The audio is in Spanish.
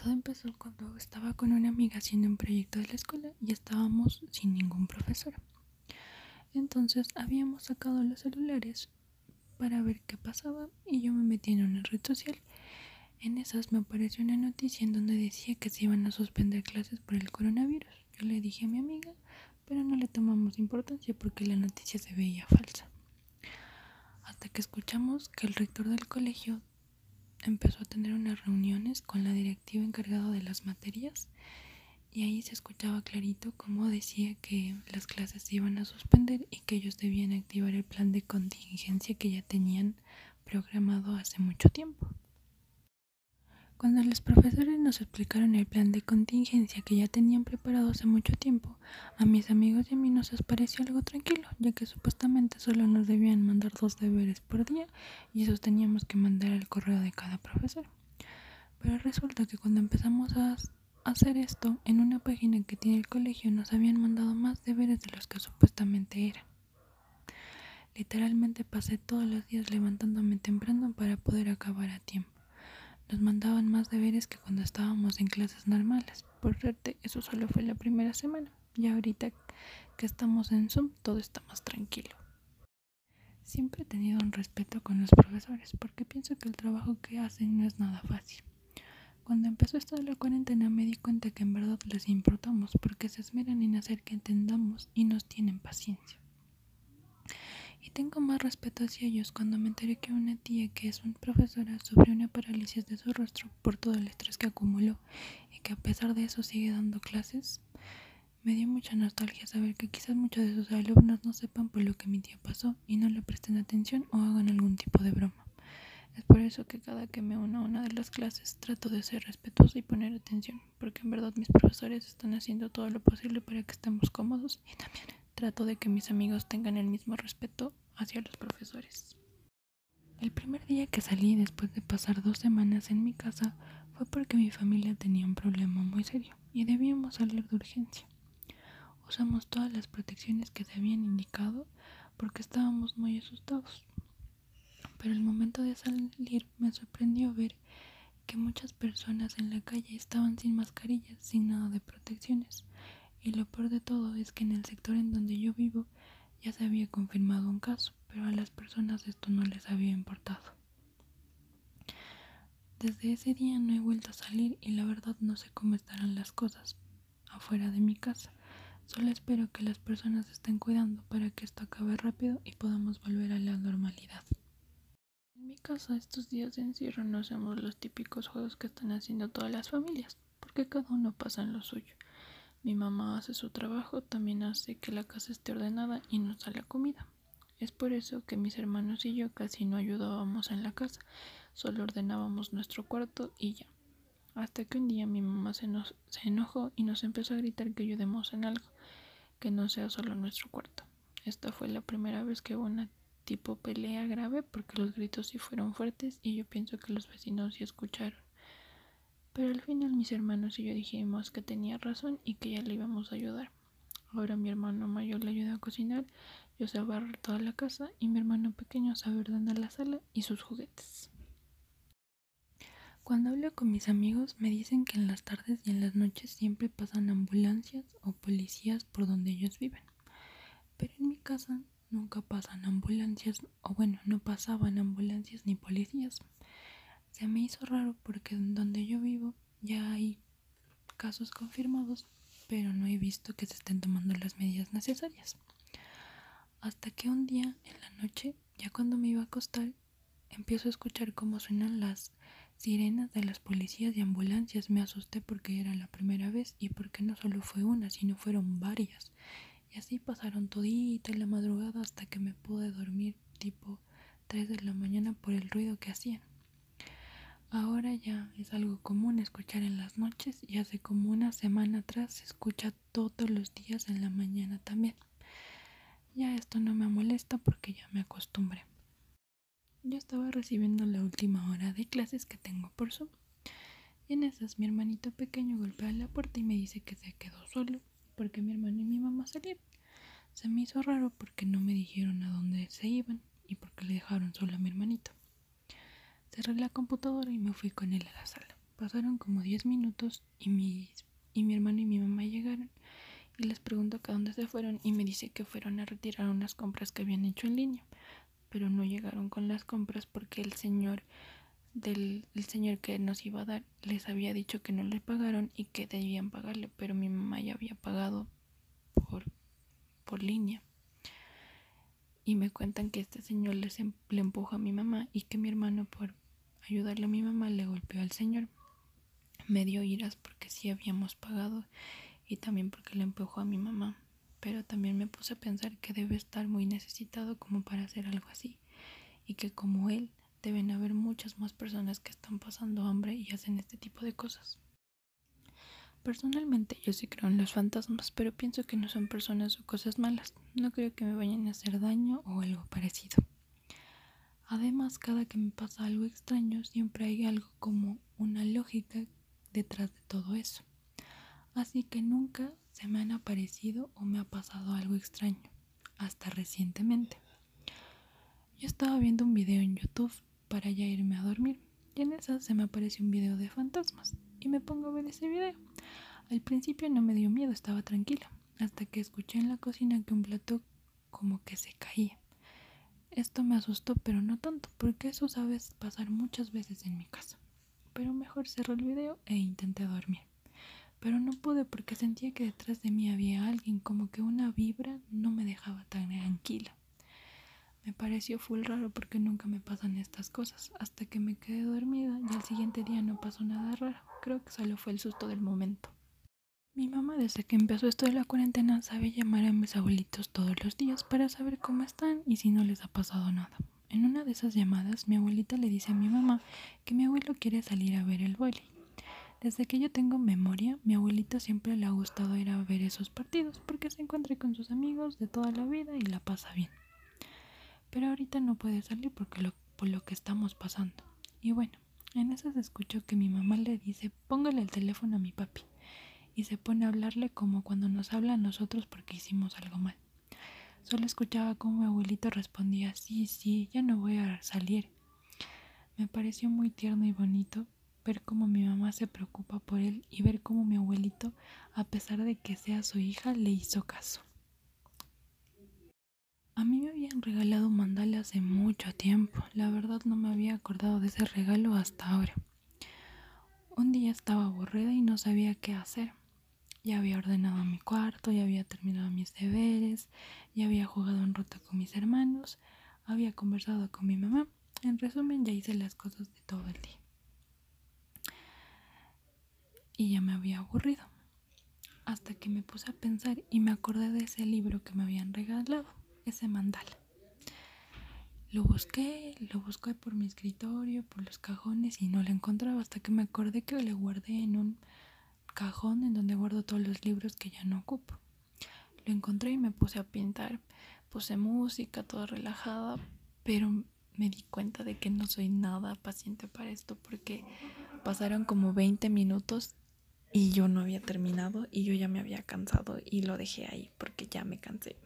Todo empezó cuando estaba con una amiga haciendo un proyecto de la escuela y estábamos sin ningún profesor. Entonces habíamos sacado los celulares para ver qué pasaba y yo me metí en una red social. En esas me apareció una noticia en donde decía que se iban a suspender clases por el coronavirus. Yo le dije a mi amiga, pero no le tomamos importancia porque la noticia se veía falsa. Hasta que escuchamos que el rector del colegio empezó a tener unas reuniones con la directiva encargada de las materias y ahí se escuchaba clarito cómo decía que las clases se iban a suspender y que ellos debían activar el plan de contingencia que ya tenían programado hace mucho tiempo. Cuando los profesores nos explicaron el plan de contingencia que ya tenían preparado hace mucho tiempo, a mis amigos y a mí nos pareció algo tranquilo, ya que supuestamente solo nos debían mandar dos deberes por día y esos teníamos que mandar al correo de cada profesor. Pero resulta que cuando empezamos a hacer esto, en una página que tiene el colegio nos habían mandado más deberes de los que supuestamente eran. Literalmente pasé todos los días levantándome temprano para poder acabar a tiempo. Nos mandaban más deberes que cuando estábamos en clases normales. Por suerte, eso solo fue la primera semana. Y ahorita que estamos en Zoom, todo está más tranquilo. Siempre he tenido un respeto con los profesores porque pienso que el trabajo que hacen no es nada fácil. Cuando empezó esto de la cuarentena me di cuenta que en verdad les importamos porque se esmeran en hacer que entendamos y nos tienen paciencia. Tengo más respeto hacia ellos cuando me enteré que una tía que es una profesora sufrió una parálisis de su rostro por todo el estrés que acumuló y que a pesar de eso sigue dando clases. Me dio mucha nostalgia saber que quizás muchos de sus alumnos no sepan por lo que mi tía pasó y no le presten atención o hagan algún tipo de broma. Es por eso que cada que me uno a una de las clases trato de ser respetuosa y poner atención, porque en verdad mis profesores están haciendo todo lo posible para que estemos cómodos y también trato de que mis amigos tengan el mismo respeto hacia los profesores. El primer día que salí después de pasar dos semanas en mi casa fue porque mi familia tenía un problema muy serio y debíamos salir de urgencia. Usamos todas las protecciones que se habían indicado porque estábamos muy asustados. Pero el momento de salir me sorprendió ver que muchas personas en la calle estaban sin mascarillas, sin nada de protecciones. Y lo peor de todo es que en el sector en donde yo vivo ya se había confirmado un caso, pero a las personas esto no les había importado. Desde ese día no he vuelto a salir y la verdad no sé cómo estarán las cosas afuera de mi casa. Solo espero que las personas estén cuidando para que esto acabe rápido y podamos volver a la normalidad. En mi casa estos días de encierro no hacemos los típicos juegos que están haciendo todas las familias, porque cada uno pasa en lo suyo. Mi mamá hace su trabajo, también hace que la casa esté ordenada y nos da la comida. Es por eso que mis hermanos y yo casi no ayudábamos en la casa, solo ordenábamos nuestro cuarto y ya. Hasta que un día mi mamá se, nos, enojó y nos empezó a gritar que ayudemos en algo, que no sea solo nuestro cuarto. Esta fue la primera vez que hubo una tipo pelea grave porque los gritos sí fueron fuertes y yo pienso que los vecinos sí escucharon. Pero al final mis hermanos y yo dijimos que tenía razón y que ya le íbamos a ayudar. Ahora mi hermano mayor le ayuda a cocinar, yo sé barrer toda la casa y mi hermano pequeño sabe ordenar la sala y sus juguetes. Cuando hablo con mis amigos me dicen que en las tardes y en las noches siempre pasan ambulancias o policías por donde ellos viven. Pero en mi casa nunca pasan ambulancias, o bueno, no pasaban ambulancias ni policías. Se me hizo raro porque donde yo vivo ya hay casos confirmados, pero no he visto que se estén tomando las medidas necesarias. Hasta que un día en la noche, ya cuando me iba a acostar, empiezo a escuchar cómo suenan las sirenas de las policías y ambulancias. Me asusté porque era la primera vez y porque no solo fue una, sino fueron varias. Y así pasaron todita la madrugada hasta que me pude dormir tipo 3 de la mañana por el ruido que hacían. Ahora ya es algo común escuchar en las noches y hace como una semana atrás se escucha todos los días en la mañana también. Ya esto no me molesta porque ya me acostumbré. Yo estaba recibiendo la última hora de clases que tengo por Zoom. Y en esas mi hermanito pequeño golpea la puerta y me dice que se quedó solo porque mi hermano y mi mamá salieron. Se me hizo raro porque no me dijeron a dónde se iban y porque le dejaron solo a mi hermanito. Cerré la computadora y me fui con él a la sala. Pasaron como 10 minutos y, mi y mi hermano y mi mamá llegaron y les pregunto que a dónde se fueron y me dice que fueron a retirar unas compras que habían hecho en línea, pero no llegaron con las compras porque el señor del el señor que nos iba a dar les había dicho que no le pagaron y que debían pagarle, pero mi mamá ya había pagado por, por línea. Y me cuentan que este señor les, em, le empuja a mi mamá y que mi hermano por ayudarle a mi mamá le golpeó al señor. Me dio iras porque sí habíamos pagado y también porque le empujó a mi mamá. Pero también me puse a pensar que debe estar muy necesitado como para hacer algo así y que como él deben haber muchas más personas que están pasando hambre y hacen este tipo de cosas. Personalmente yo sí creo en los fantasmas, pero pienso que no son personas o cosas malas. No creo que me vayan a hacer daño o algo parecido. Además, cada que me pasa algo extraño, siempre hay algo como una lógica detrás de todo eso. Así que nunca se me han aparecido o me ha pasado algo extraño, hasta recientemente. Yo estaba viendo un video en YouTube para ya irme a dormir y en esa se me apareció un video de fantasmas y me pongo a ver ese video. Al principio no me dio miedo, estaba tranquila, hasta que escuché en la cocina que un plato como que se caía. Esto me asustó, pero no tanto, porque eso sabes pasar muchas veces en mi casa. Pero mejor cerré el video e intenté dormir. Pero no pude porque sentía que detrás de mí había alguien, como que una vibra no me dejaba tan tranquila. Me pareció full raro porque nunca me pasan estas cosas, hasta que me quedé dormida y al siguiente día no pasó nada raro. Creo que solo fue el susto del momento. Mi mamá desde que empezó esto de la cuarentena sabe llamar a mis abuelitos todos los días para saber cómo están y si no les ha pasado nada. En una de esas llamadas mi abuelita le dice a mi mamá que mi abuelo quiere salir a ver el vóley. Desde que yo tengo memoria, mi abuelita siempre le ha gustado ir a ver esos partidos porque se encuentra con sus amigos de toda la vida y la pasa bien pero ahorita no puede salir porque lo, por lo que estamos pasando. Y bueno, en eso se escuchó que mi mamá le dice, póngale el teléfono a mi papi. Y se pone a hablarle como cuando nos habla a nosotros porque hicimos algo mal. Solo escuchaba cómo mi abuelito respondía, sí, sí, ya no voy a salir. Me pareció muy tierno y bonito ver cómo mi mamá se preocupa por él y ver cómo mi abuelito, a pesar de que sea su hija, le hizo caso. A mí me habían regalado mandala hace mucho tiempo. La verdad no me había acordado de ese regalo hasta ahora. Un día estaba aburrida y no sabía qué hacer. Ya había ordenado mi cuarto, ya había terminado mis deberes, ya había jugado un rato con mis hermanos, había conversado con mi mamá. En resumen, ya hice las cosas de todo el día. Y ya me había aburrido. Hasta que me puse a pensar y me acordé de ese libro que me habían regalado ese mandala. Lo busqué, lo busqué por mi escritorio, por los cajones y no lo encontraba hasta que me acordé que lo guardé en un cajón en donde guardo todos los libros que ya no ocupo. Lo encontré y me puse a pintar. Puse música, toda relajada, pero me di cuenta de que no soy nada paciente para esto porque pasaron como 20 minutos y yo no había terminado y yo ya me había cansado y lo dejé ahí porque ya me cansé.